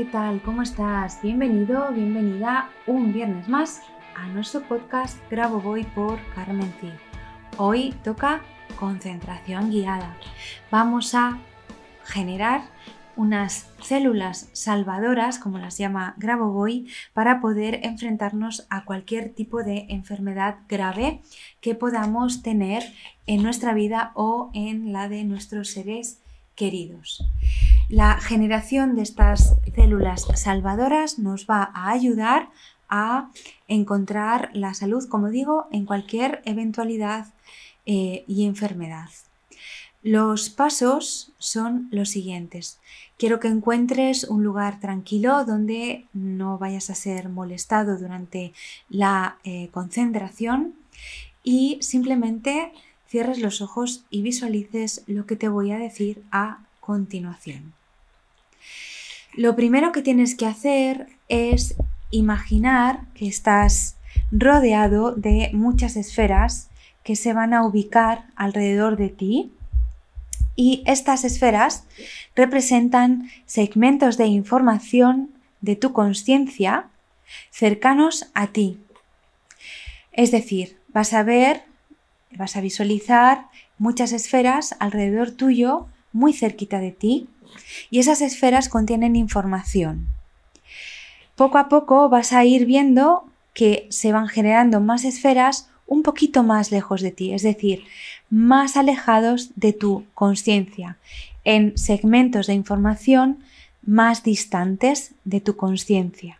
¿Qué tal? ¿Cómo estás? Bienvenido, bienvenida un viernes más a nuestro podcast Grabo Voy por Carmen Cid. Hoy toca concentración guiada. Vamos a generar unas células salvadoras, como las llama Grabovoi, para poder enfrentarnos a cualquier tipo de enfermedad grave que podamos tener en nuestra vida o en la de nuestros seres queridos. La generación de estas células salvadoras nos va a ayudar a encontrar la salud, como digo, en cualquier eventualidad eh, y enfermedad. Los pasos son los siguientes. Quiero que encuentres un lugar tranquilo donde no vayas a ser molestado durante la eh, concentración y simplemente cierres los ojos y visualices lo que te voy a decir a continuación. Lo primero que tienes que hacer es imaginar que estás rodeado de muchas esferas que se van a ubicar alrededor de ti y estas esferas representan segmentos de información de tu conciencia cercanos a ti. Es decir, vas a ver, vas a visualizar muchas esferas alrededor tuyo, muy cerquita de ti, y esas esferas contienen información. Poco a poco vas a ir viendo que se van generando más esferas un poquito más lejos de ti, es decir, más alejados de tu conciencia, en segmentos de información más distantes de tu conciencia.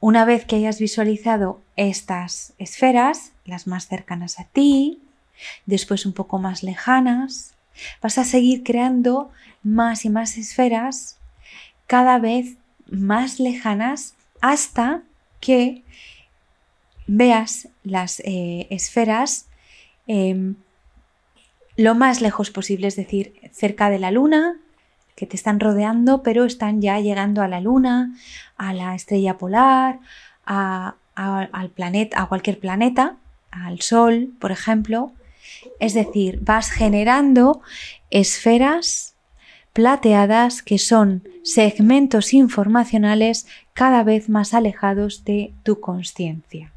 Una vez que hayas visualizado estas esferas, las más cercanas a ti, después un poco más lejanas, Vas a seguir creando más y más esferas cada vez más lejanas hasta que veas las eh, esferas em, lo más lejos posible, es decir, cerca de la luna, que te están rodeando, pero están ya llegando a la luna, a la estrella polar, al planeta, a cualquier planeta, al Sol, por ejemplo, es decir, vas generando esferas plateadas que son segmentos informacionales cada vez más alejados de tu conciencia.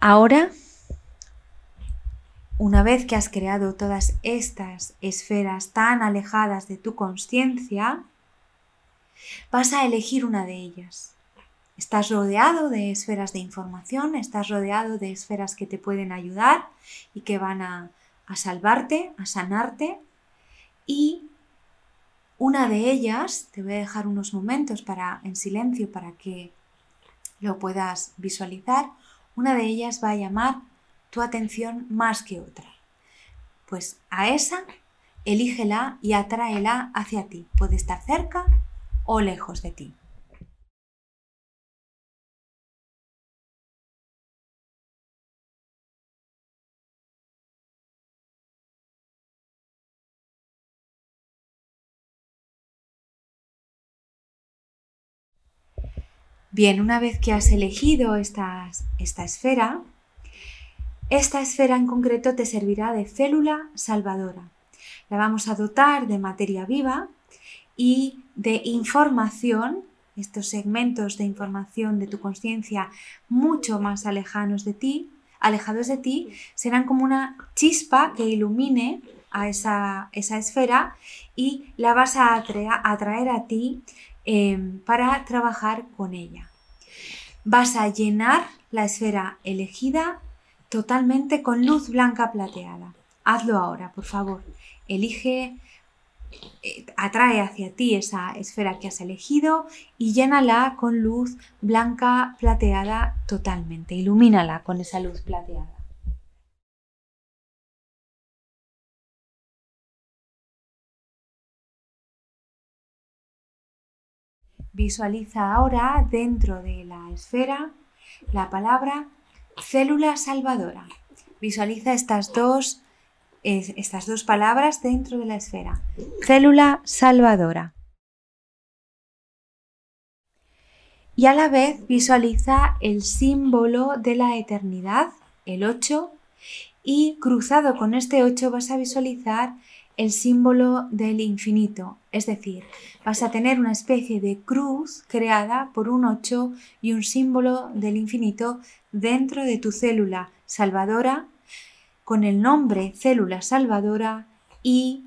Ahora, una vez que has creado todas estas esferas tan alejadas de tu conciencia, vas a elegir una de ellas. Estás rodeado de esferas de información, estás rodeado de esferas que te pueden ayudar y que van a, salvarte, a sanarte. Y una de ellas, te voy a dejar unos momentos para, en silencio para que lo puedas visualizar, una de ellas va a llamar tu atención más que otra. Pues a esa, elígela y atráela hacia ti. Puede estar cerca o lejos de ti. Bien, una vez que has elegido esta esfera, esta esfera en concreto te servirá de célula salvadora. La vamos a dotar de materia viva y de información, estos segmentos de información de tu conciencia mucho más alejanos de ti, alejados de ti, serán como una chispa que ilumine a esa, esfera y la vas a atraer a, ti em, para trabajar con ella. Vas a llenar la esfera elegida totalmente con luz blanca plateada. Hazlo ahora, por favor. Elige, eh, atrae hacia ti esa esfera que has elegido y llénala con luz blanca plateada totalmente. Ilumínala con esa luz plateada. Visualiza ahora dentro de la esfera la palabra célula salvadora. Visualiza estas dos, estas dos palabras dentro de la esfera. Célula salvadora. Y a la vez visualiza el símbolo de la eternidad, el 8, y cruzado con este 8 vas a visualizar el símbolo del infinito, es decir, vas a tener una especie de cruz creada por un 8 y un símbolo del infinito dentro de tu célula salvadora con el nombre célula salvadora y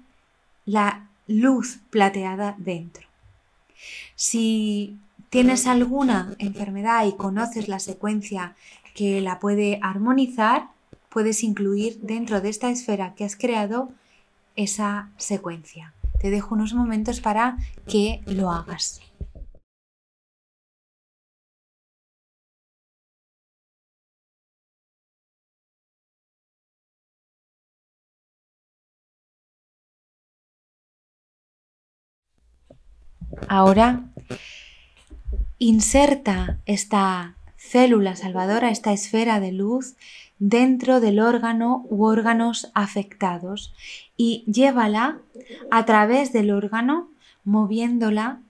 la luz plateada dentro. Si tienes alguna enfermedad y conoces la secuencia que la puede armonizar, puedes incluir dentro de esta esfera que has creado esa secuencia. Te dejo unos momentos para que lo hagas. Ahora inserta esta célula salvadora, esta esfera de luz dentro del órgano u órganos afectados y llévala a través del órgano moviéndola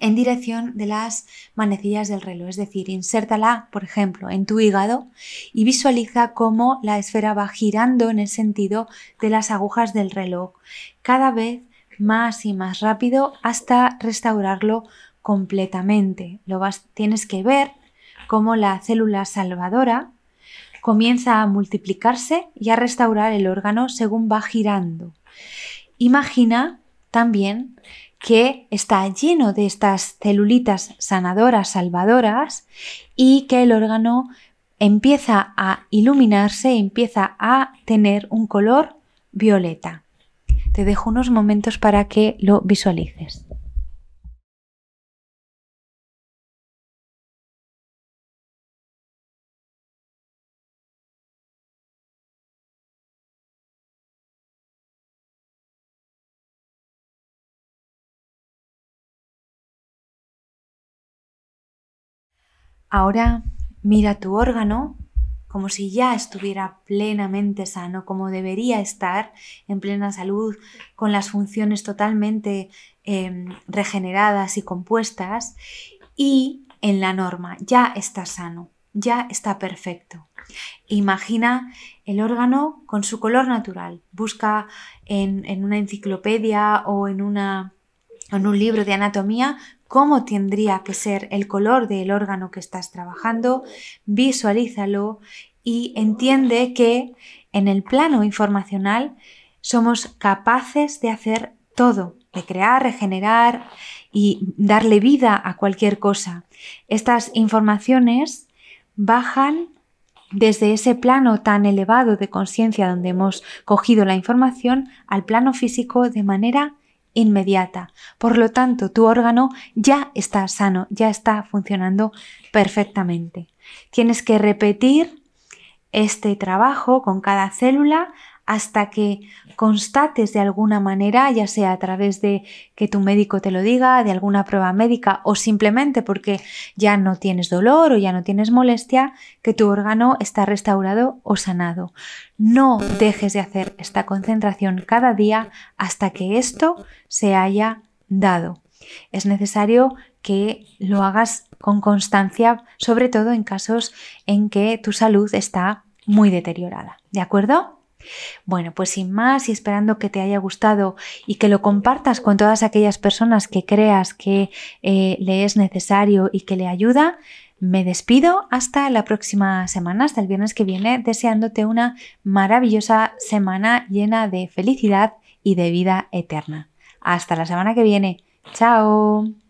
en dirección de las manecillas del reloj, es decir, insértala, por ejemplo, en tu hígado y visualiza cómo la esfera va girando en el sentido de las agujas del reloj, cada vez más y más rápido hasta restaurarlo completamente. Lo vas, tienes que ver cómo la célula salvadora comienza a multiplicarse y a restaurar el órgano según va girando. Imagina también que está lleno de estas celulitas sanadoras, salvadoras, y que el órgano empieza a iluminarse, empieza a tener un color violeta. Te dejo unos momentos para que lo visualices. Ahora mira tu órgano como si ya estuviera plenamente sano, como debería estar en plena salud, con las funciones totalmente em, regeneradas y compuestas, y en la norma ya está sano, ya está perfecto. Imagina el órgano con su color natural. Busca en, una enciclopedia o en un libro de anatomía cómo tendría que ser el color del órgano que estás trabajando, visualízalo y entiende que en el plano informacional somos capaces de hacer todo, de crear, regenerar y darle vida a cualquier cosa. Estas informaciones bajan desde ese plano tan elevado de conciencia donde hemos cogido la información al plano físico de manera inmediata. Por lo tanto, tu órgano ya está sano, ya está funcionando perfectamente. Tienes que repetir este trabajo con cada célula hasta que constates de alguna manera, ya sea a través de que tu médico te lo diga, de alguna prueba médica o simplemente porque ya no tienes dolor o ya no tienes molestia, que tu órgano está restaurado o sanado. No dejes de hacer esta concentración cada día hasta que esto se haya dado. Es necesario que lo hagas con constancia, sobre todo en casos en que tu salud está muy deteriorada. ¿De acuerdo? Bueno, pues sin más y esperando que te haya gustado y que lo compartas con todas aquellas personas que creas que eh, le es necesario y que le ayuda, me despido hasta la próxima semana, hasta el viernes que viene, deseándote una maravillosa semana llena de felicidad y de vida eterna. Hasta la semana que viene. Chao.